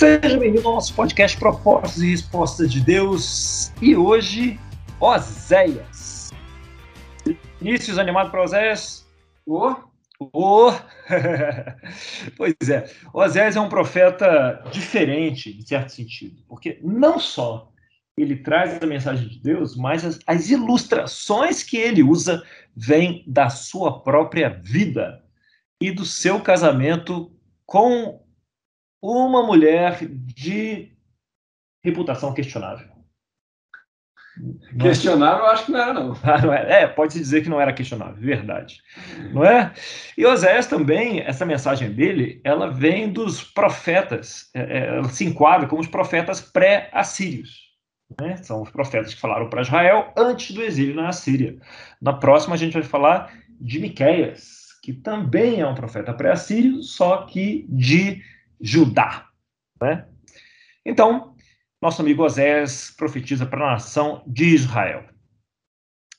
Seja bem-vindo ao nosso podcast Propostas e Respostas de Deus. E hoje, Oséias. Inícios animado para Oséias? Oh. Oh. pois é, Oséias é um profeta diferente, em certo sentido, porque não só ele traz a mensagem de Deus, mas as, as ilustrações que ele usa vêm da sua própria vida e do seu casamento com uma mulher de reputação questionável. Questionável, eu acho que não era, não. Ah, não é, é pode-se dizer que não era questionável, verdade. Não é? E Oséias também, essa mensagem dele, ela vem dos profetas, é, é, ela se enquadra como os profetas pré-assírios. Né? São os profetas que falaram para Israel antes do exílio na Assíria. Na próxima, a gente vai falar de Miqueias, que também é um profeta pré-assírio, só que de Judá. Né? Então, nosso amigo Osés profetiza para a nação de Israel.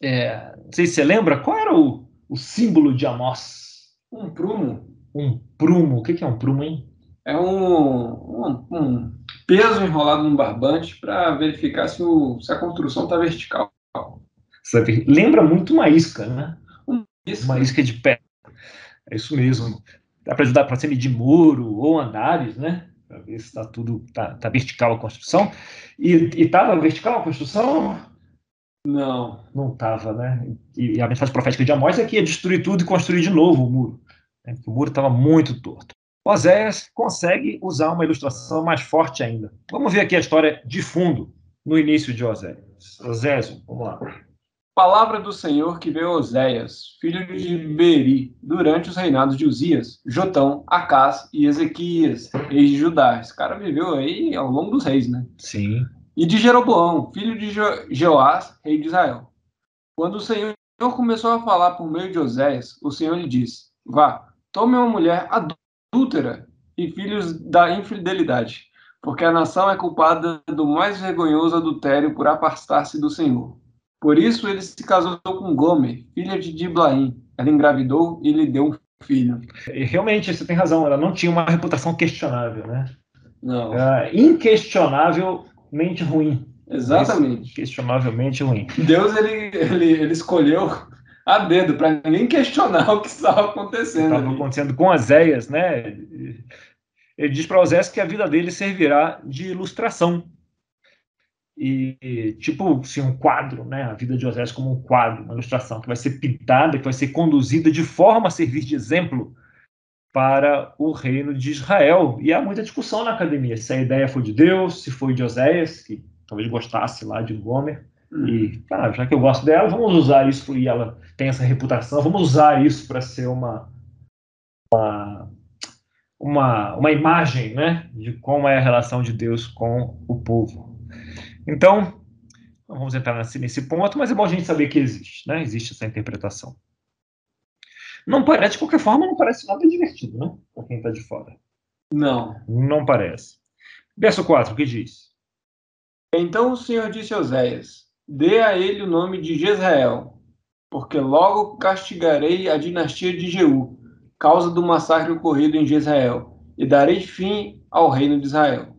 É, não sei se você lembra, qual era o, o símbolo de Amós? Um prumo. Um prumo. O que é um prumo, hein? É um, um, um peso enrolado num barbante para verificar se, o, se, a construção está vertical. Lembra muito uma isca, né? Uma isca, uma isca de pé. É isso mesmo dá para você medir muro ou andares, né? Para ver se está tudo tá, tá, vertical a construção. E estava vertical a construção? Não. Não estava, né? E, e, a mensagem profética de Amós é que ia destruir tudo e construir de novo o muro. Né? O muro estava muito torto. Oséias consegue usar uma ilustração mais forte ainda. Vamos ver aqui a história de fundo no início de Oséias. Oséias, vamos lá. Palavra do Senhor que veio a Oséias, filho de Beri, durante os reinados de Uzias, Jotão, Acás e Ezequias, reis de Judá. Esse cara viveu aí ao longo dos reis, né? Sim. E de Jeroboão, filho de Jeoás, rei de Israel. Quando o Senhor começou a falar por meio de Oséias, o Senhor lhe disse: Vá, tome uma mulher adúltera e filhos da infidelidade, porque a nação é culpada do mais vergonhoso adultério por afastar-se do Senhor. Por isso ele se casou com Gomer, filha de Diblaim. Ela engravidou e lhe deu um filho. E realmente, você tem razão, ela não tinha uma reputação questionável, né? Não. Era inquestionavelmente ruim. Exatamente. Questionavelmente ruim. Deus ele, ele, ele escolheu a dedo para ninguém questionar o que estava acontecendo. Estava acontecendo com Oséias, né? Ele diz para Oséias que a vida dele servirá de ilustração e tipo assim, um quadro, né? A vida de Osés como um quadro, uma ilustração que vai ser pintada, que vai ser conduzida de forma a servir de exemplo para o reino de Israel. E há muita discussão na academia se a ideia foi de Deus, se foi de Oséias, que talvez gostasse lá de Gomer. Hum. E, já que eu gosto dela, vamos usar isso, e ela tem essa reputação, vamos usar isso para ser uma, uma, uma, uma imagem né, de como é a relação de Deus com o povo. Então, não vamos entrar nesse, nesse ponto, mas é bom a gente saber que existe, né? Existe essa interpretação. Não parece, de qualquer forma, não parece nada divertido, né? Para quem está de fora. Não. Não parece. Verso 4, o que diz? Então o Senhor disse a Oséias: Dê a ele o nome de Jezreel, porque logo castigarei a dinastia de Jeú, causa do massacre ocorrido em Jezreel, e darei fim ao reino de Israel.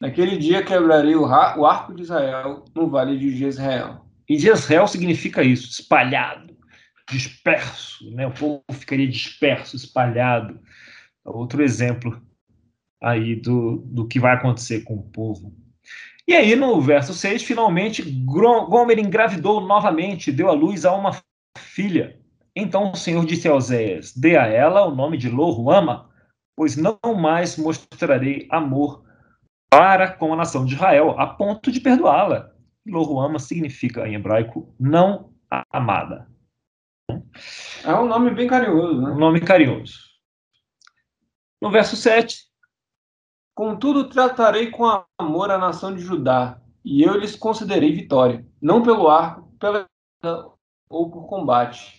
Naquele dia quebrarei o, o arco de Israel no vale de Jezreel. E Jezreel significa isso, espalhado, disperso, né? O povo ficaria disperso, espalhado. Outro exemplo aí do, do que vai acontecer com o povo. E aí, no verso 6, finalmente, Gomer engravidou novamente, deu à luz a uma filha. Então o Senhor disse a Oséias: Dê a ela o nome de Loruama, pois não mais mostrarei amor para com a nação de Israel, a ponto de perdoá-la. Loruama significa, em hebraico, não amada. É um nome bem carinhoso, né? Um nome carinhoso. No verso 7. Contudo, tratarei com amor a nação de Judá, e eu lhes concederei vitória, não pelo arco, pela ou por combate,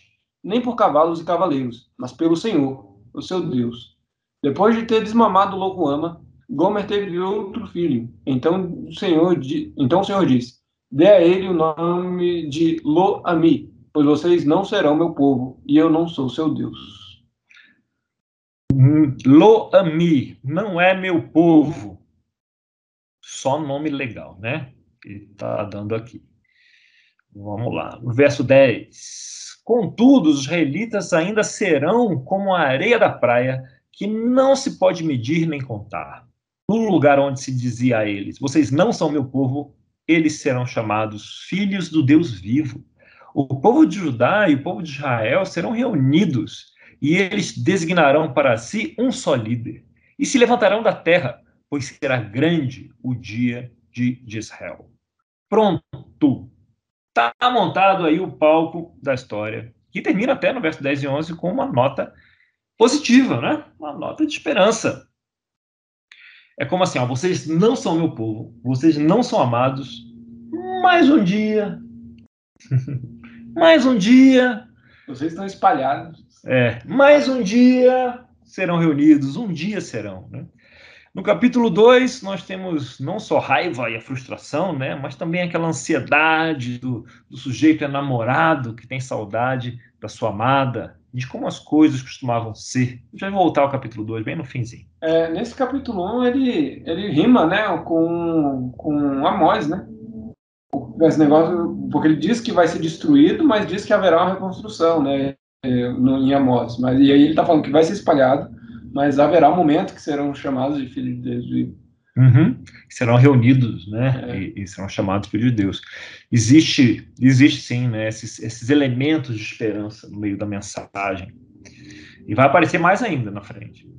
nem por cavalos e cavaleiros, mas pelo Senhor, o seu Deus. Depois de ter desmamado Loruama, Gomer teve outro filho. Então o Senhor, então o Senhor disse: Dê a ele o nome de Lo-Ami, pois vocês não serão meu povo, e eu não sou seu Deus. Lo-Ami não é meu povo. Só nome legal, né? Ele está dando aqui. Vamos lá. Verso 10. Contudo, os israelitas ainda serão como a areia da praia, que não se pode medir nem contar. No lugar onde se dizia a eles: Vocês não são meu povo, eles serão chamados filhos do Deus vivo. O povo de Judá e o povo de Israel serão reunidos, e eles designarão para si um só líder, e se levantarão da terra, pois será grande o dia de Israel. Pronto! Está montado aí o palco da história, que termina até no verso 10 e 11 com uma nota positiva, né? Uma nota de esperança. É como assim, ó, vocês não são meu povo, vocês não são amados. Mais um dia, mais um dia. Vocês estão espalhados. É, mais um dia serão reunidos, um dia serão, né? No capítulo 2, nós temos não só raiva e a frustração, né, mas também aquela ansiedade do, do sujeito enamorado que tem saudade da sua amada, de como as coisas costumavam ser. A gente vai voltar ao capítulo 2, bem no finzinho. É, nesse capítulo 1, um, ele, ele rima né, com, com Amós, né? Esse negócio, porque ele diz que vai ser destruído, mas diz que haverá uma reconstrução, né? No, em Amós. Mas, e aí ele está falando que vai ser espalhado, mas haverá um momento que serão chamados de filhos de Deus. Uhum. Serão reunidos, né? É. E, e, serão chamados filhos de Deus. Existe, existe sim, né? Esses, esses elementos de esperança no meio da mensagem. E vai aparecer mais ainda na frente.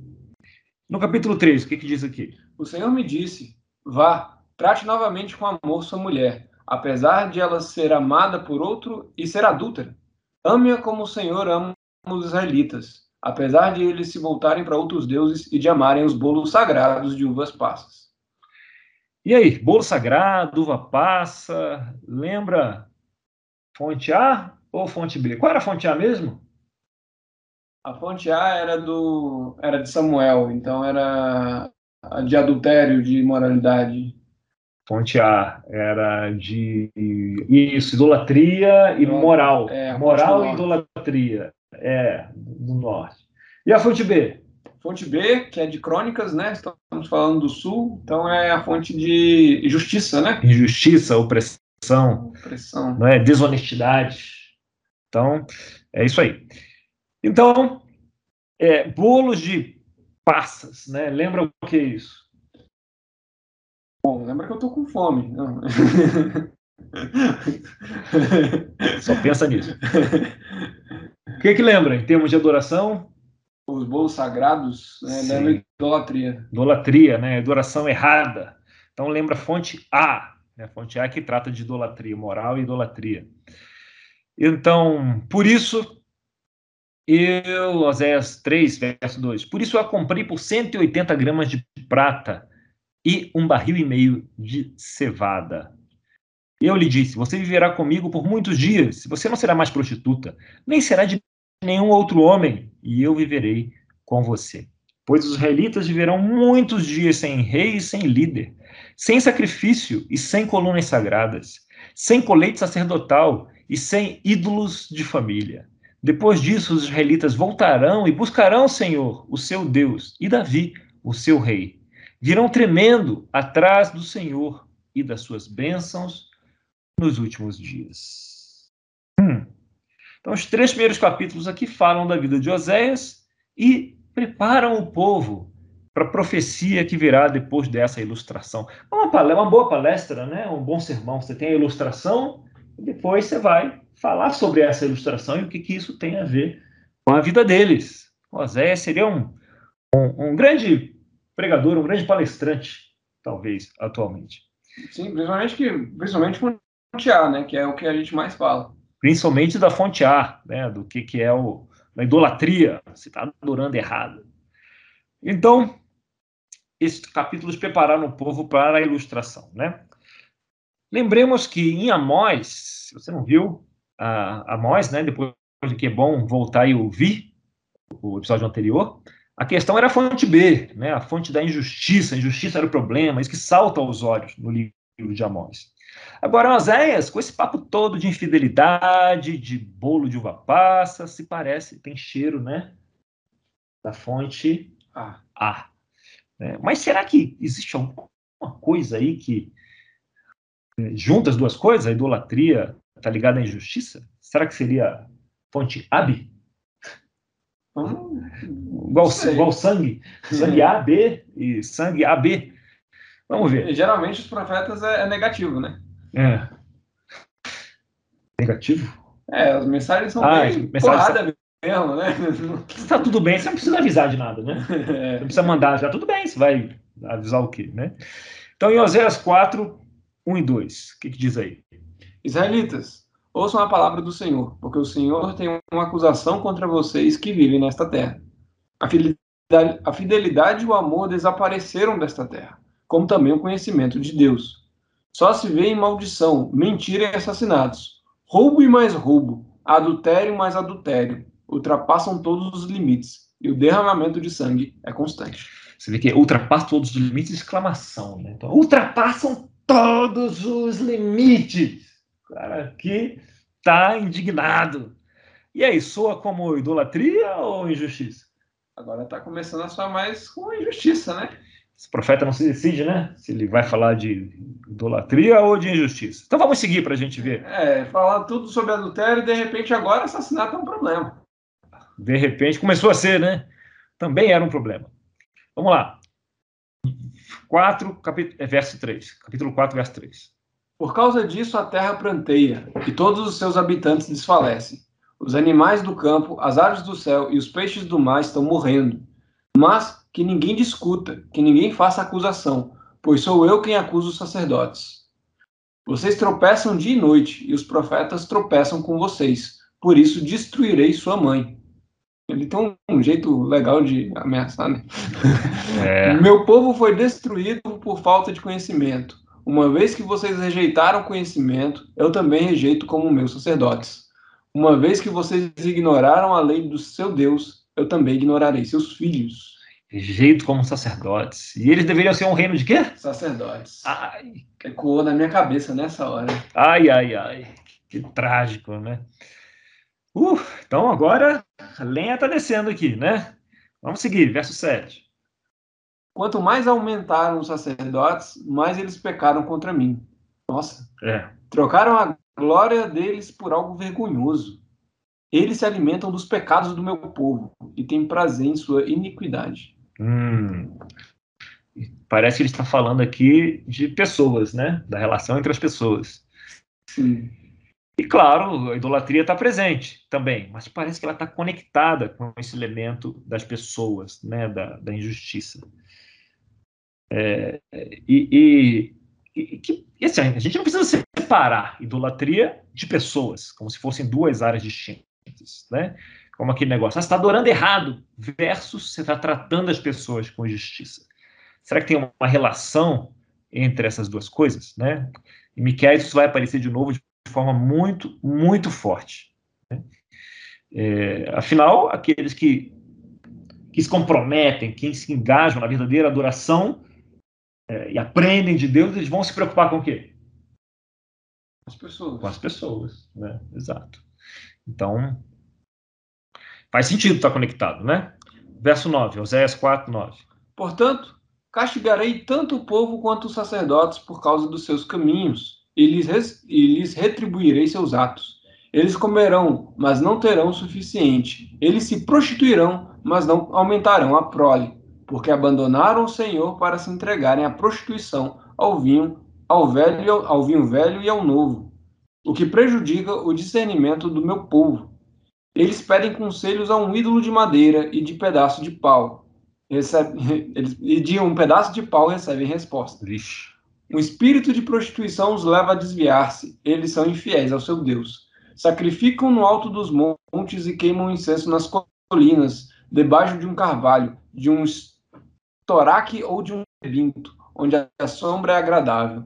No capítulo 3, o que, que diz aqui? O Senhor me disse: Vá, trate novamente com amor sua mulher, apesar de ela ser amada por outro e ser adúltera. Ame-a como o Senhor ama os israelitas apesar de eles se voltarem para outros deuses e de amarem os bolos sagrados de uvas passas. E aí, bolo sagrado, uva passa, lembra fonte A ou fonte B? Qual era a fonte A mesmo? A fonte A era do era de Samuel, então era de adultério, de imoralidade. Fonte A era de isso, idolatria e moral. É, moral e idolatria. É, do norte. E a fonte B? Fonte B, que é de crônicas, né? Estamos falando do sul, então é a fonte de justiça, né? Injustiça, opressão, opressão. Não é? desonestidade. Então, é isso aí. Então, é, bolos de passas, né? Lembra o que é isso? Bom, lembra que eu tô com fome. Só pensa nisso. O que, que lembra em termos de adoração? Os bolos sagrados, né? idolatria. Idolatria, né? Adoração errada. Então lembra fonte A, né? fonte A que trata de idolatria, moral e idolatria. Então, por isso, eu, Oséias 3, verso 2, por isso eu a comprei por 180 gramas de prata e um barril e meio de cevada. Eu lhe disse: Você viverá comigo por muitos dias. Você não será mais prostituta, nem será de nenhum outro homem, e eu viverei com você. Pois os israelitas viverão muitos dias sem rei e sem líder, sem sacrifício e sem colunas sagradas, sem colete sacerdotal e sem ídolos de família. Depois disso, os israelitas voltarão e buscarão o Senhor, o seu Deus, e Davi, o seu rei. Virão tremendo atrás do Senhor e das suas bênçãos nos últimos dias. Hum. Então, os três primeiros capítulos aqui falam da vida de Oséias e preparam o povo para a profecia que virá depois dessa ilustração. É uma, uma boa palestra, né? um bom sermão. Você tem a ilustração e depois você vai falar sobre essa ilustração e o que, que isso tem a ver com a vida deles. Oséias seria um, um, um grande pregador, um grande palestrante, talvez, atualmente. Sim, principalmente, que, principalmente fonte A, né? Que é o que a gente mais fala. Principalmente da fonte A, né? Do que, que é o, a idolatria, se está adorando errado. Então, esses capítulos prepararam o povo para a ilustração, né? Lembremos que em Amós, se você não viu, a Amós, né? Depois de que é bom voltar e ouvir o episódio anterior, a questão era a fonte B, né? A fonte da injustiça. A injustiça era o problema, isso que salta aos olhos no livro de Amós. Agora, Oséias, com esse papo todo de infidelidade, de bolo de uva passa, se parece, tem cheiro, né? Da fonte A. A. Né? Mas será que existe alguma uma coisa aí que é, junta as duas coisas, a idolatria está ligada à injustiça? Será que seria fonte AB? Hum, igual, igual sangue. Sangue A, B e sangue AB. Vamos ver. E, geralmente os profetas é, é negativo, né? É. Negativo? É, as mensagens são ah, bem mensagens mesmo, né? Tá tudo bem, você não precisa avisar de nada, né? É. Não precisa mandar, já tudo bem, você vai avisar o quê, né? Então, em Oséias 4, 1 e 2, o que, que diz aí? Israelitas, ouçam a palavra do Senhor, porque o Senhor tem uma acusação contra vocês que vivem nesta terra. A fidelidade, a fidelidade e o amor desapareceram desta terra, como também o conhecimento de Deus. Só se vê em maldição, mentira e assassinatos, roubo e mais roubo, adultério e mais adultério, ultrapassam todos os limites, e o derramamento de sangue é constante. Você vê que ultrapassa todos os limites, exclamação, né? Então, ultrapassam todos os limites. O cara aqui está indignado. E aí, soa como idolatria ou injustiça? Agora está começando a soar mais com injustiça, né? Esse profeta não se decide, né? Se ele vai falar de idolatria ou de injustiça. Então vamos seguir para a gente ver. É, falar tudo sobre adultério e de repente agora assassinato é um problema. De repente começou a ser, né? Também era um problema. Vamos lá. 4, capítulo, é, verso 3. Capítulo 4, verso 3. Por causa disso a terra pranteia, e todos os seus habitantes desfalecem. Os animais do campo, as aves do céu e os peixes do mar estão morrendo. Mas que ninguém discuta, que ninguém faça acusação, pois sou eu quem acuso os sacerdotes. Vocês tropeçam dia e noite, e os profetas tropeçam com vocês. Por isso destruirei sua mãe. Ele tem um, jeito legal de ameaçar, né? É. Meu povo foi destruído por falta de conhecimento. Uma vez que vocês rejeitaram conhecimento, eu também rejeito como meus sacerdotes. Uma vez que vocês ignoraram a lei do seu Deus, eu também ignorarei seus filhos. Rejeito como sacerdotes. E eles deveriam ser um reino de quê? Sacerdotes. Ai. Ecoou na minha cabeça nessa hora. Ai, ai, ai. Que trágico, né? Uh, então agora a lenha está descendo aqui, né? Vamos seguir, verso 7. Quanto mais aumentaram os sacerdotes, mais eles pecaram contra mim. Nossa. É. Trocaram a glória deles por algo vergonhoso. Eles se alimentam dos pecados do meu povo e têm prazer em sua iniquidade. Hum. Parece que ele está falando aqui de pessoas, né? Da relação entre as pessoas. Sim. E claro, a idolatria está presente também, mas parece que ela está conectada com esse elemento das pessoas, né, da, da injustiça. É, e, e, e, e assim, a gente não precisa separar idolatria de pessoas, como se fossem duas áreas distintas, né? Como aquele negócio, ah, você está adorando errado, versus você está tratando as pessoas com justiça. Será que tem uma relação entre essas duas coisas, né? Em Miquel isso vai aparecer de novo de forma muito, muito forte. Né? É, afinal, aqueles que, que se comprometem, que se engajam na verdadeira adoração é, e aprendem de Deus, eles vão se preocupar com o quê? As pessoas. Com as pessoas, né? Exato. Então, faz sentido estar conectado, né? Verso 9, Oséias 4, 9. Portanto, castigarei tanto o povo quanto os sacerdotes por causa dos seus caminhos e lhes, e lhes retribuirei seus atos. Eles comerão, mas não terão o suficiente. Eles se prostituirão, mas não aumentarão a prole, porque abandonaram o Senhor para se entregarem à prostituição, ao vinho, ao velho, ao vinho velho e ao novo, o que prejudica o discernimento do meu povo. Eles pedem conselhos a um ídolo de madeira e de pedaço de pau. Recebe, eles, e de um pedaço de pau recebem resposta. Vixe. Um espírito de prostituição os leva a desviar-se. Eles são infiéis ao seu Deus. Sacrificam no alto dos montes e queimam incenso nas colinas, debaixo de um carvalho, de um toraque ou de um rebinto, onde a sombra é agradável.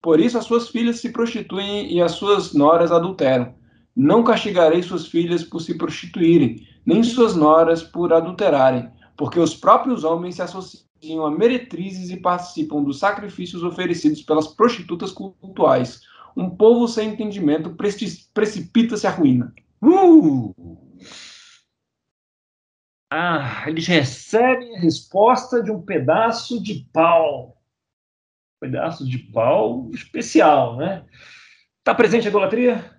Por isso as suas filhas se prostituem e as suas noras adulteram. Não castigarei suas filhas por se prostituírem, nem suas noras por adulterarem, porque os próprios homens se associam a meretrizes e participam dos sacrifícios oferecidos pelas prostitutas cultuais. Um povo sem entendimento precipita-se à ruína. Uh! Ah, eles recebem a resposta de um pedaço de pau. pedaço de pau especial, né? Está presente a idolatria?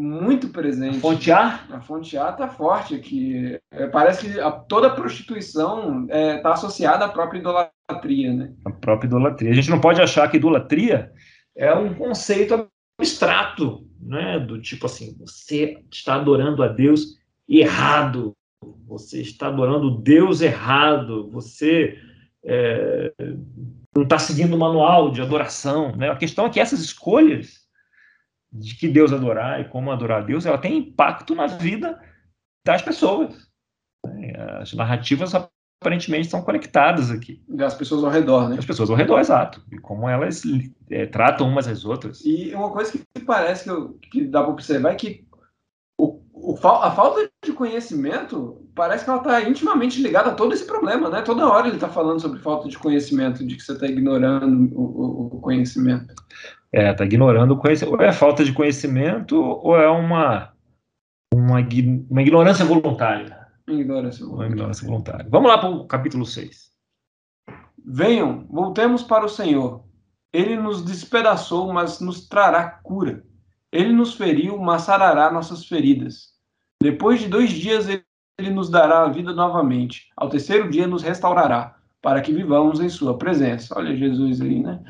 Muito presente. A fonte A? A fonte A está forte aqui. É, parece que a, toda prostituição está é, tá associada à própria idolatria, né? A própria idolatria. A gente não pode achar que idolatria é um conceito abstrato, né? Do tipo assim, você está adorando a Deus errado, você está adorando o Deus errado, você é, não está seguindo o manual de adoração, né? A questão é que essas escolhas de que Deus adorar e como adorar a Deus, ela tem impacto na vida das pessoas. Né? As narrativas aparentemente estão conectadas aqui. Das pessoas ao redor, né? As pessoas ao redor, exato. E como elas é, tratam umas às outras. E uma coisa que parece que, eu, que dá para observar é que o, o, a falta de conhecimento parece que ela está intimamente ligada a todo esse problema, né? Toda hora ele está falando sobre falta de conhecimento, de que você está ignorando o, o, conhecimento. É, está ignorando o conhecimento. Ou é falta de conhecimento, ou é uma, uma, uma ignorância voluntária. Ignorância voluntária. Uma ignorância voluntária. Vamos lá para o capítulo 6. Venham, voltemos para o Senhor. Ele nos despedaçou, mas nos trará cura. Ele nos feriu, mas sarará nossas feridas. Depois de dois dias, ele nos dará a vida novamente. Ao terceiro dia, nos restaurará, para que vivamos em Sua presença. Olha Jesus aí, né?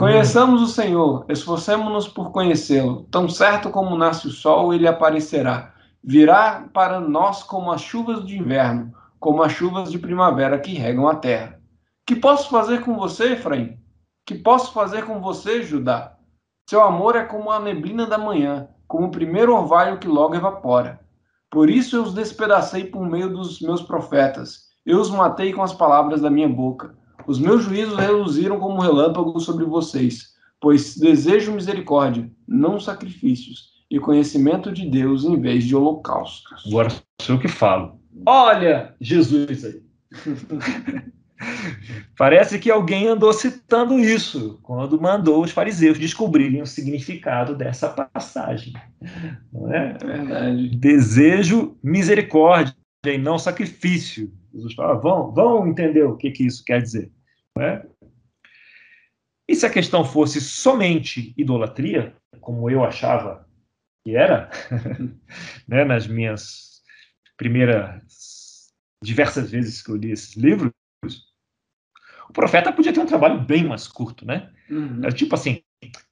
Conheçamos o Senhor, esforcemos-nos por conhecê-lo. Tão certo como nasce o sol, ele aparecerá. Virá para nós como as chuvas de inverno, como as chuvas de primavera que regam a terra. Que posso fazer com você, Efraim? Que posso fazer com você, Judá? Seu amor é como a neblina da manhã, como o primeiro orvalho que logo evapora. Por isso eu os despedacei por meio dos meus profetas. Eu os matei com as palavras da minha boca. Os meus juízos reluziram como relâmpago sobre vocês, pois desejo misericórdia, não sacrifícios, e conhecimento de Deus em vez de holocaustos. Agora sou eu que falo. Olha Jesus aí. Parece que alguém andou citando isso quando mandou os fariseus descobrirem o significado dessa passagem. Não é? é verdade. Desejo misericórdia e não sacrifício. Jesus fala, vão, vão entender o que, que isso quer dizer. Né? E se a questão fosse somente idolatria, como eu achava que era, né, nas minhas primeiras diversas vezes que eu li esses livros, o profeta podia ter um trabalho bem mais curto, né? Uhum. É tipo assim,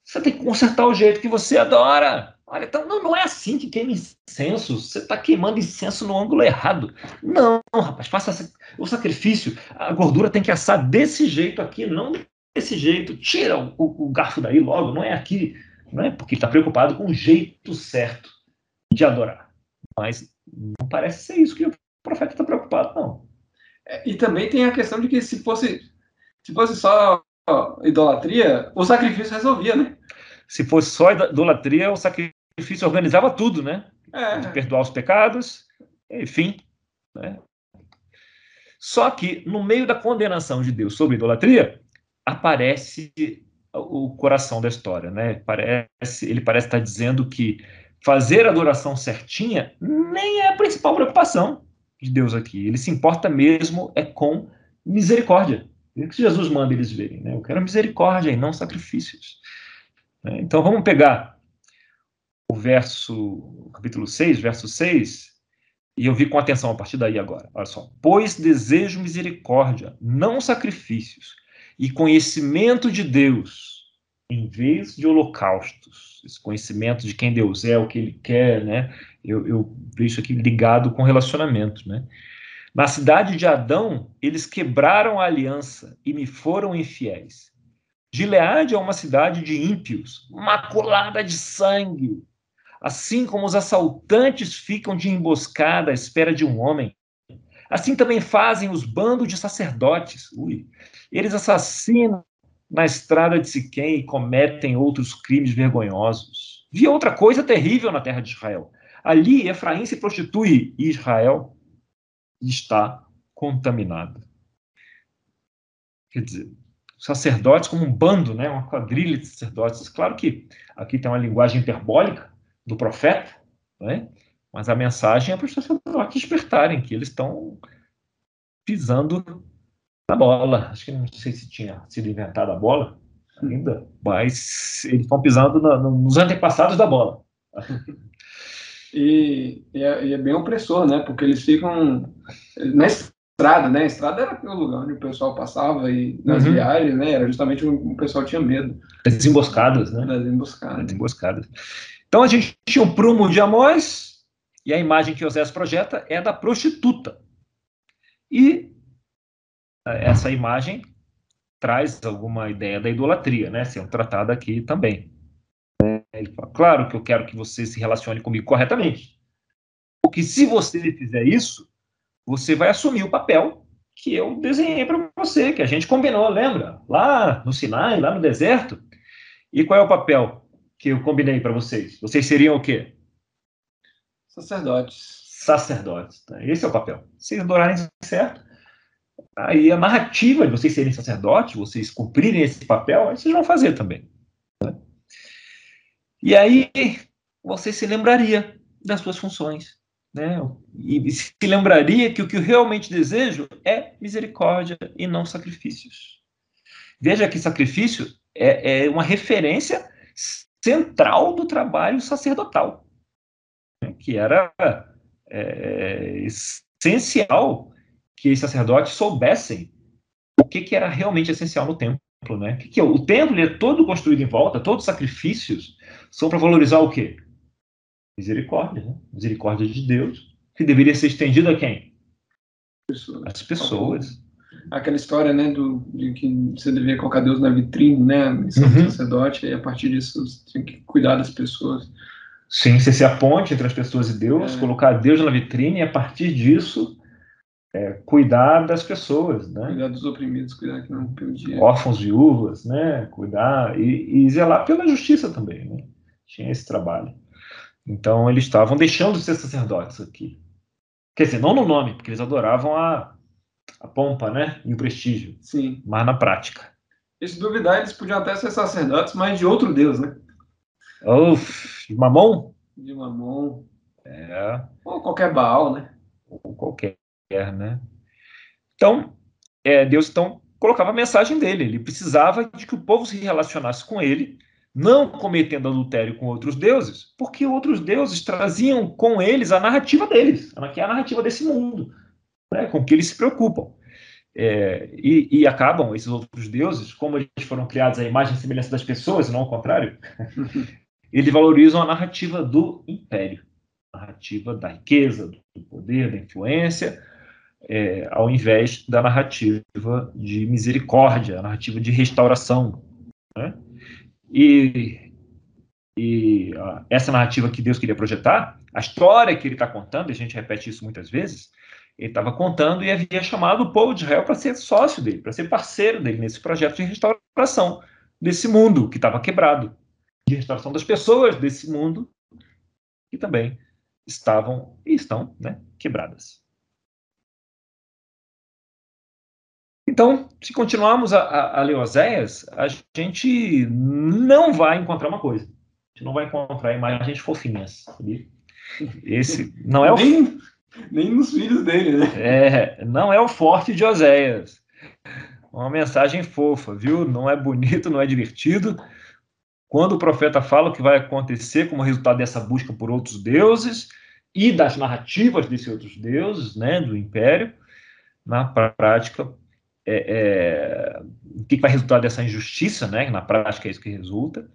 você tem que consertar o jeito que você adora. Olha, então não, não é assim que queima incenso. Você está queimando incenso no ângulo errado. Não, rapaz, faça o sacrifício. A gordura tem que assar desse jeito aqui, não desse jeito. Tira o, o garfo daí logo, não é aqui. Não é porque está preocupado com o jeito certo de adorar. Mas não parece ser isso que o profeta está preocupado, não. É, e também tem a questão de que se fosse, se fosse só idolatria, o sacrifício resolvia, né? Se fosse só idolatria, o sacrifício difícil organizava tudo, né? É. De perdoar os pecados, enfim. Né? Só que, no meio da condenação de Deus sobre idolatria, aparece o coração da história, né? Parece, ele parece estar dizendo que fazer a adoração certinha nem é a principal preocupação de Deus aqui. Ele se importa mesmo é com misericórdia. É que Jesus manda eles verem, né? Eu quero misericórdia e não sacrifícios. Né? Então vamos pegar o verso, capítulo 6, verso 6, e eu vi com atenção a partir daí agora. Olha só. Pois desejo misericórdia, não sacrifícios, e conhecimento de Deus, em vez de holocaustos. Esse conhecimento de quem Deus é, o que Ele quer, né? Eu, eu vejo isso aqui ligado com relacionamento, né? Na cidade de Adão, eles quebraram a aliança e me foram infiéis. Gileade é uma cidade de ímpios, maculada de sangue. Assim como os assaltantes ficam de emboscada à espera de um homem, assim também fazem os bandos de sacerdotes. Ui, eles assassinam na estrada de Siquém e cometem outros crimes vergonhosos. Vi outra coisa terrível na terra de Israel. Ali Efraim se prostitui e Israel está contaminado. Quer dizer, sacerdotes como um bando, né, uma quadrilha de sacerdotes. Claro que aqui tem uma linguagem hiperbólica, do profeta, né? mas a mensagem é para os sacerdotes despertarem que eles estão pisando na bola. Acho que não sei se tinha sido inventada a bola. ainda, mas eles estão pisando nos antepassados da bola. E, e, é, e, é, bem opressor, né? Porque eles ficam na estrada, né? A estrada era o lugar onde o pessoal passava e nas uhum. viagens, né? Era justamente o, o pessoal tinha medo. Das emboscadas, né? Das emboscadas. Das emboscadas. Então a gente tinha o prumo de Amós e a imagem que Osés projeta é da prostituta. E eh, essa imagem traz alguma ideia da idolatria, né? Sendo tratada aqui também. Ele fala, claro que eu quero que você se relacione comigo corretamente. Porque se você fizer isso, você vai assumir o papel que eu desenhei para você, que a gente combinou, lembra? Lá no Sinai, lá no deserto. E qual é o papel que eu combinei para vocês? Vocês seriam o quê? Sacerdotes. Sacerdotes. Tá? Esse é o papel. Vocês adorarem certo, aí a narrativa de vocês serem sacerdotes, vocês cumprirem esse papel, aí vocês vão fazer também. Né? E aí você se lembraria das suas funções. Né? E se lembraria que o que eu realmente desejo é misericórdia e não sacrifícios. Veja que sacrifício é, é uma referência central do trabalho sacerdotal, né? que era é, essencial que os sacerdotes soubessem o que, que era realmente essencial no templo. Né? O, que, que é? o templo é todo construído em volta, todos os sacrifícios são para valorizar o quê? Misericórdia, né? misericórdia de Deus, que deveria ser estendida a quem? Pessoas. As pessoas. Aquela história, né, do, de que você deveria colocar Deus na vitrine, né, missão uhum. do sacerdote, e a partir disso você tem que cuidar das pessoas. Sim, você se a ponte entre as pessoas e Deus, é. colocar Deus na vitrine, e a partir disso é, cuidar das pessoas, né? Cuidar dos oprimidos, cuidar que não perdia. Órfãos, viúvas, né? Cuidar e, e zelar pela justiça também, né? Tinha esse trabalho. Então eles estavam deixando de ser sacerdotes aqui. Quer dizer, não no nome, porque eles adoravam a, a pompa, né? E o prestígio. Sim. Mas na prática. E se duvidar, eles podiam até ser sacerdotes, mas de outro Deus, né? Uf, de mamon? De mamon. É. Ou qualquer Baal, né? Ou qualquer né? Então, é, Deus então colocava a mensagem dele. Ele precisava de que o povo se relacionasse com ele, não cometendo adultério com outros deuses, porque outros deuses traziam com eles a narrativa deles, que é a narrativa desse mundo, né, com que eles se preocupam. É, e, e, acabam esses outros deuses, como eles foram criados à imagem e semelhança das pessoas, não ao contrário, eles valorizam a narrativa do império, a narrativa da riqueza, do poder, da influência, é, ao invés da narrativa de misericórdia, a narrativa de restauração. Né? E, e ó, essa narrativa que Deus queria projetar, a história que ele está contando, e a gente repete isso muitas vezes, ele estava contando e havia chamado o povo de Israel para ser sócio dele, para ser parceiro dele nesse projeto de restauração desse mundo que estava quebrado, de restauração das pessoas desse mundo que também estavam e estão né, quebradas. Então, se continuarmos a, a, a ler Oséias, a gente não vai encontrar uma coisa. A gente não vai encontrar imagens fofinhas. Sabe? Esse não é o. Nem, nem nos filhos dele, né? É, não é o forte de Oséias. Uma mensagem fofa, viu? Não é bonito, não é divertido. Quando o profeta fala o que vai acontecer como resultado dessa busca por outros deuses e das narrativas desses outros deuses, né, do império, na prática é, é, o que vai resultar dessa injustiça, né? Na prática é isso que resulta.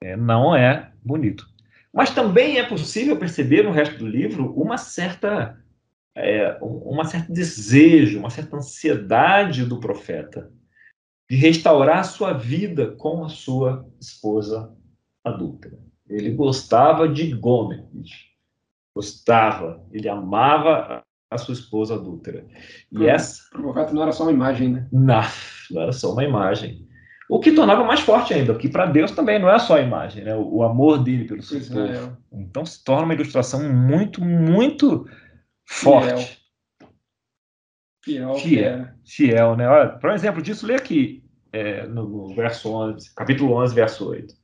É, não é bonito. Mas também é possível perceber no resto do livro uma certa, é, uma certo desejo, uma certa ansiedade do profeta de restaurar a sua vida com a sua esposa adúltera. Ele gostava de Gomes, gostava, ele amava a sua esposa adúltera. E Pro, essa. Provocato não era só uma imagem, né? Não, não era só uma imagem. O que tornava mais forte ainda, porque para Deus também não é só a imagem, né? O, o amor dele pelo seu povo. Então se torna uma ilustração muito, muito forte. Fiel. Fiel, fiel, fiel né? Olha, para um exemplo disso, lê aqui é, no, verso 11, capítulo 11, verso 8.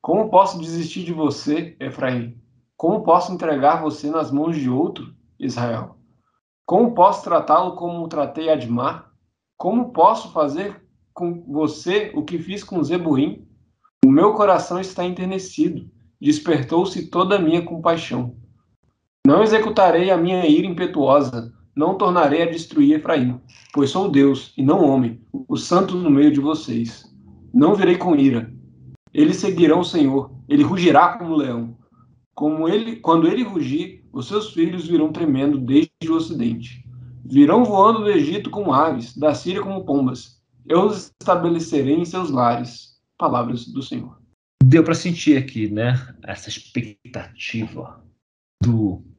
Como posso desistir de você, Efraim? Como posso entregar você nas mãos de outro, Israel? Como posso tratá-lo como tratei Admar? Como posso fazer com você o que fiz com Zebuim. O meu coração está enternecido, despertou-se toda a minha compaixão. Não executarei a minha ira impetuosa, não tornarei a destruir Efraim, pois sou Deus e não homem, o santo no meio de vocês. Não virei com ira. Eles seguirão o Senhor, ele rugirá como leão. Como ele, quando ele rugir, os seus filhos virão tremendo desde o ocidente. Virão voando do Egito como aves, da Síria como pombas. Eu os estabelecerei em seus lares. Palavras do Senhor. Deu para sentir aqui, né, essa expectativa do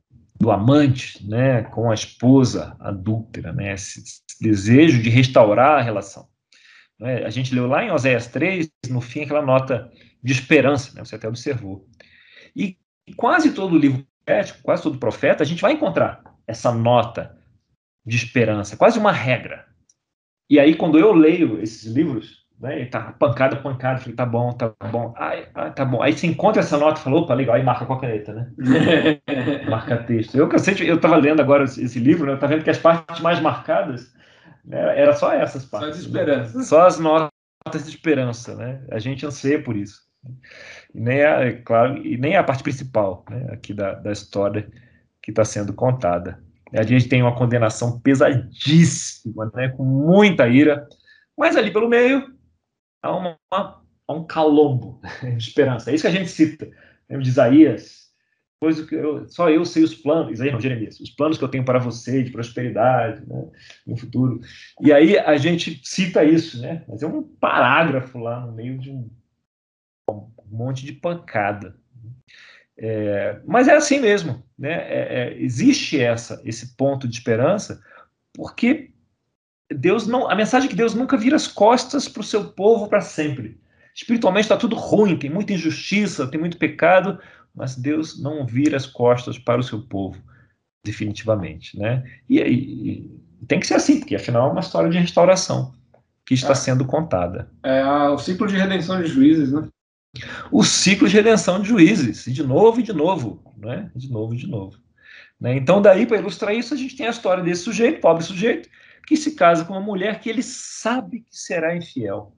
do amante, né, com a esposa adúltera, né, esse, desejo de restaurar a relação. Né? A gente leu lá em Oséias 3, no fim, aquela nota de esperança, né, você até observou. E quase todo livro profético, quase todo profeta, a gente vai encontrar essa nota de esperança, quase uma regra. E aí, quando eu leio esses livros, né? tá pancada, pancada, falei, tá bom, tá bom, ai, ai, tá bom. Aí você encontra essa nota e falou, opa, legal, aí marca com a caneta, né? marca texto. Eu, eu, eu tava lendo agora esse livro, né? Eu tava vendo que as partes mais marcadas né, era só essas partes. Só de esperança. Né? Só as notas de esperança, né? A gente anseia por isso. E nem a, é claro, e nem a parte principal, né? Aqui da, da história que está sendo contada. A gente tem uma condenação pesadíssima, né? Com muita ira, mas ali pelo meio a, uma, a um calombo de esperança. É isso que a gente cita. Lembra de Isaías? Pois que eu, só eu sei os planos, Isaías não, Jeremias, os planos que eu tenho para você de prosperidade né, no futuro. E aí a gente cita isso, né? Mas é um parágrafo lá no meio de um, um monte de pancada. É, mas é assim mesmo, né? É, é, existe essa esse ponto de esperança porque Deus não, a mensagem é que Deus nunca vira as costas para o seu povo para sempre. Espiritualmente está tudo ruim, tem muita injustiça, tem muito pecado, mas Deus não vira as costas para o seu povo, definitivamente, né? E, e, e tem que ser assim, porque afinal é uma história de restauração que está é, sendo contada. É o ciclo de redenção de juízes, né? O ciclo de redenção de juízes, de novo e de novo, né? De novo e de novo. Né? Então, daí, para ilustrar isso, a gente tem a história desse sujeito, pobre sujeito, que se casa com uma mulher que ele sabe que será infiel.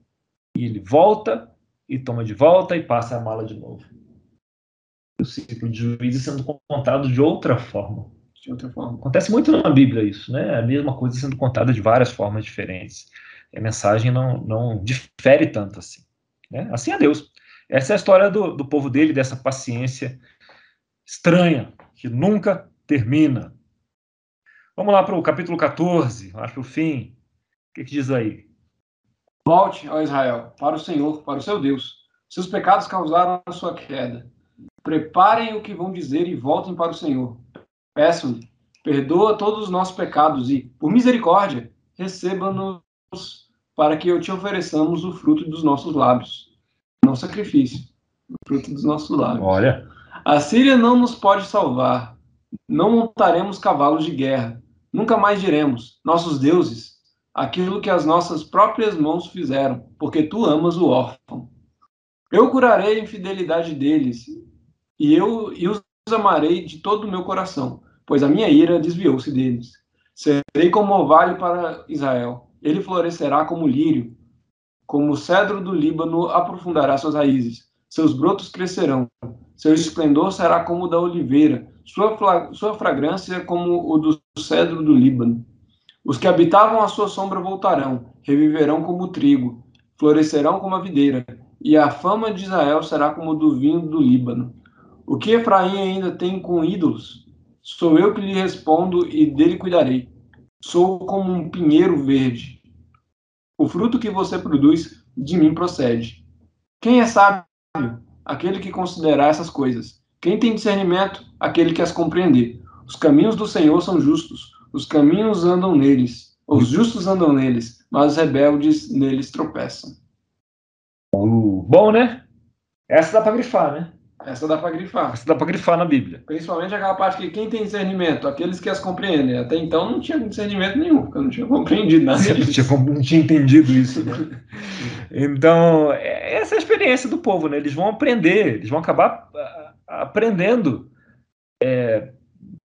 E ele volta e toma de volta e passa a mala de novo. O ciclo de juízes sendo contado de outra forma. De outra forma. Acontece muito na Bíblia isso, né? A mesma coisa sendo contada de várias formas diferentes. A mensagem não, não difere tanto assim. Né? Assim é Deus. Essa é a história do, do povo dele, dessa paciência estranha, que nunca termina. Vamos lá para o capítulo 14, acho que o fim. O que, que diz aí? Volte, ó Israel, para o Senhor, para o seu Deus. Seus pecados causaram a sua queda. Preparem o que vão dizer e voltem para o Senhor. Peçam-lhe, perdoa todos os nossos pecados e, por misericórdia, receba-nos para que eu te ofereçamos o fruto dos nossos lábios. Não sacrifício, o fruto dos nossos lábios. Olha. A Síria não nos pode salvar. Não montaremos cavalos de guerra Nunca mais diremos, nossos deuses, aquilo que as nossas próprias mãos fizeram, porque tu amas o órfão. Eu curarei a infidelidade deles, e eu e os amarei de todo o meu coração, pois a minha ira desviou-se deles. Serei como orvalho para Israel, ele florescerá como lírio, como o cedro do Líbano aprofundará suas raízes, seus brotos crescerão, seu esplendor será como o da oliveira, sua, sua fragrância como o do cedro do Líbano. Os que habitavam a sua sombra voltarão, reviverão como o trigo, florescerão como a videira, e a fama de Israel será como do vinho do Líbano. O que Efraim ainda tem com ídolos? Sou eu que lhe respondo e dele cuidarei. Sou como um pinheiro verde. O fruto que você produz de mim procede. Quem é sábio? Aquele que considerar essas coisas. Quem tem discernimento? Aquele que as compreender. Os caminhos do Senhor são justos, os caminhos andam neles, os justos andam neles, mas os rebeldes neles tropeçam. Uh, bom, né? Essa dá para grifar, né? Essa dá para grifar. Essa dá para grifar na Bíblia. Principalmente aquela parte que quem tem discernimento, aqueles que as compreendem. Até então não tinha discernimento nenhum, porque eu não tinha compreendido nada. Não tinha, não tinha entendido isso, né? então, é, essa é a experiência do povo, né? Eles vão aprender, eles vão acabar aprendendo é,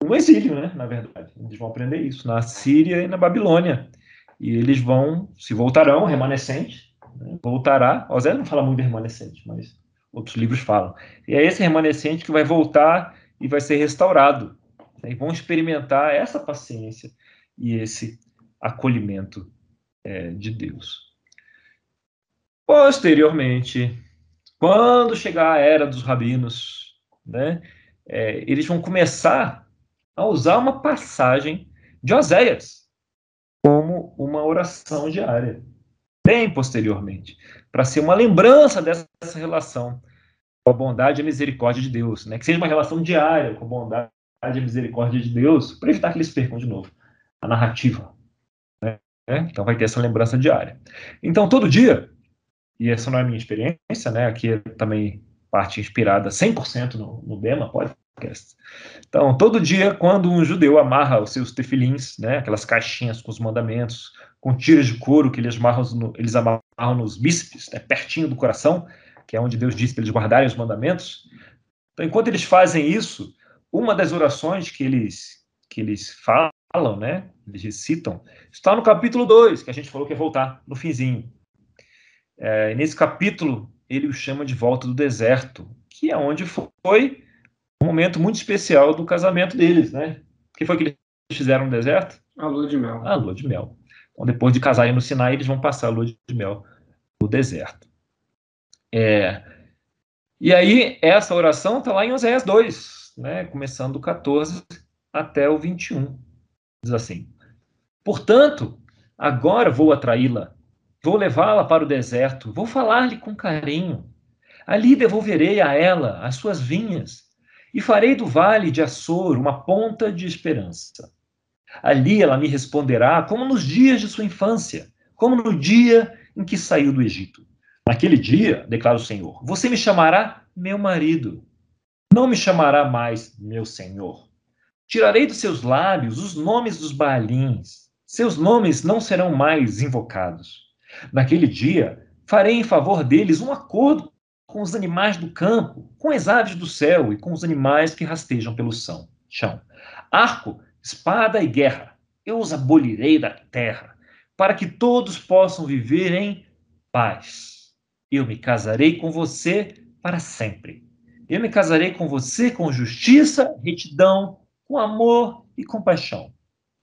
no exílio, né? Na verdade, eles vão aprender isso na Síria e na Babilônia. e eles vão, se voltarão, remanescente, né? voltará. Osé não fala muito de remanescente, mas outros livros falam. E é esse remanescente que vai voltar e vai ser restaurado. Né? E vão experimentar essa paciência e esse acolhimento é, de Deus. Posteriormente, quando chegar a era dos rabinos, né, é, eles vão começar a usar uma passagem de Oséias como uma oração diária, bem posteriormente, para ser uma lembrança dessa relação com a bondade e a misericórdia de Deus, né? que seja uma relação diária com a bondade e a misericórdia de Deus, para evitar que eles percam de novo a narrativa. Né? Então vai ter essa lembrança diária. Então, todo dia, e essa não é a minha experiência, né? aqui é também parte inspirada 100% no, no Bema Podcast. Então, todo dia, quando um judeu amarra os seus tefilins, né, aquelas caixinhas com os mandamentos, com tiras de couro que eles amarram, no, eles amarram nos bíceps, né, pertinho do coração, que é onde Deus disse para eles guardarem os mandamentos. Então, enquanto eles fazem isso, uma das orações que eles, que eles falam, né, eles recitam, está no capítulo 2, que a gente falou que ia voltar, no finzinho. É, nesse capítulo, ele o chama de volta do deserto, que é onde foi um momento muito especial do casamento deles, né? O que foi que eles fizeram no deserto? A lua de mel. A lua de mel. Então, depois de casarem no Sinai, eles vão passar a lua de mel no deserto. É, e aí, essa oração está lá em Oséias 2, né? começando do 14 até o 21. Diz assim: Portanto, agora vou atraí-la Vou levá-la para o deserto, vou falar-lhe com carinho. Ali devolverei a ela as suas vinhas e farei do vale de Açor uma ponta de esperança. Ali ela me responderá como nos dias de sua infância, como no dia em que saiu do Egito. Naquele dia, declara o Senhor, você me chamará meu marido. Não me chamará mais meu senhor. Tirarei dos seus lábios os nomes dos Baalins. Seus nomes não serão mais invocados. Naquele dia, farei em favor deles um acordo com os animais do campo, com as aves do céu e com os animais que rastejam pelo chão. Arco, espada e guerra, eu os abolirei da terra, para que todos possam viver em paz. Eu me casarei com você para sempre. Eu me casarei com você com justiça, retidão, com amor e compaixão.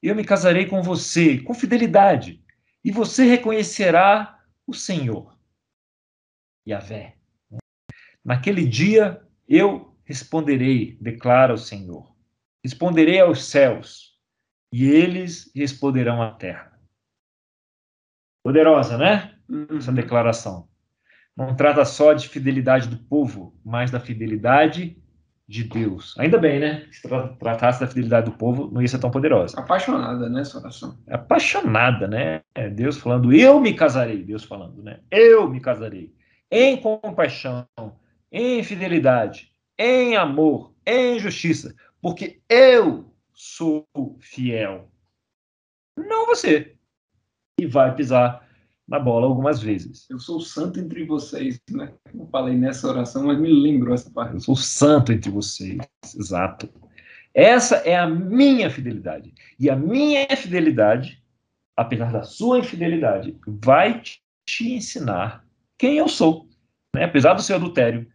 Eu me casarei com você com fidelidade e você reconhecerá o Senhor, Yahvé. Naquele dia eu responderei, declara o Senhor. Responderei aos céus, e eles responderão à terra. Poderosa, né? Essa declaração. Não trata só de fidelidade do povo, mas da fidelidade de Deus. Ainda bem, né? Se tratasse da fidelidade do povo, não ia ser tão poderosa. Apaixonada, né, essa oração? Apaixonada, né? É Deus falando, eu me casarei. Deus falando, né? Eu me casarei. Em compaixão, em fidelidade, em amor, em justiça. Porque eu sou fiel. Não você. E vai pisar na bola algumas vezes. Eu sou santo entre vocês, né? Não falei nessa oração, mas me lembro essa parte. Eu sou santo entre vocês, exato. Essa é a minha fidelidade. E a minha fidelidade, apesar da sua infidelidade, vai te ensinar quem eu sou. Né? Apesar do seu adultério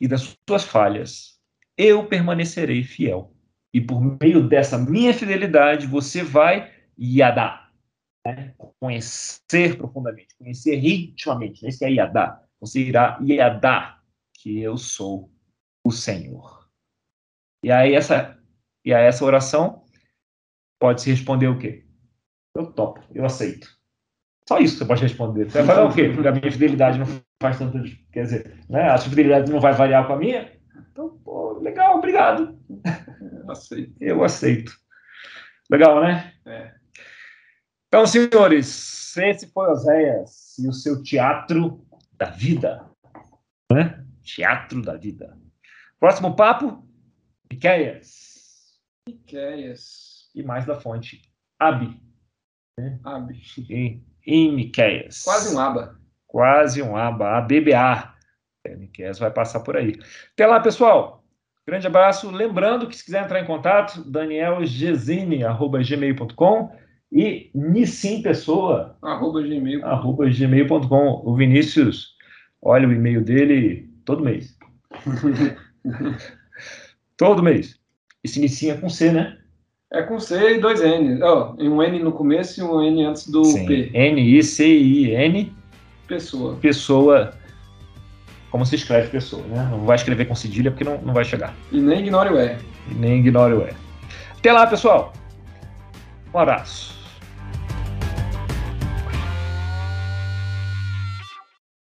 e das suas falhas, eu permanecerei fiel. E por meio dessa minha fidelidade, você vai yadá, né? conhecer profundamente, conhecer intimamente. Esse é Iadá. Você irá Iadá, que eu sou o Senhor. E aí essa, e aí essa oração pode se responder o quê? Eu topo, eu aceito. Só isso que você pode responder. Você vai falar o quê? Porque a minha fidelidade não faz tanto. Quer dizer, né? a sua fidelidade não vai variar com a minha? Legal, obrigado. Eu aceito. Eu aceito. Legal, né? É. Então, senhores, esse foi Oséias e o seu teatro da vida. Né? Teatro da vida. Próximo papo, Miqueias. Miqueias. E mais da fonte, Abi. Né? Abi. Em, em Miqueias. Quase um aba. Quase um aba, ABBA. É, Miqueias vai passar por aí. Até lá, pessoal. Grande abraço. Lembrando que se quiser entrar em contato, danielgesine.gmail.com E Nissim Pessoa, Arroba gmail. arroba gmail.com. O Vinícius, olha o e-mail dele todo mês. todo mês. E se inicia com C, né? É com C e dois N. Ó, um N no começo e um N antes do P. N-I-C-I-N, Pessoa. pessoa. Como se escreve pessoa, né? Não vai escrever com cedilha porque não, não vai chegar. E nem ignore o R. E nem ignore o E. Até lá, pessoal. Um abraço.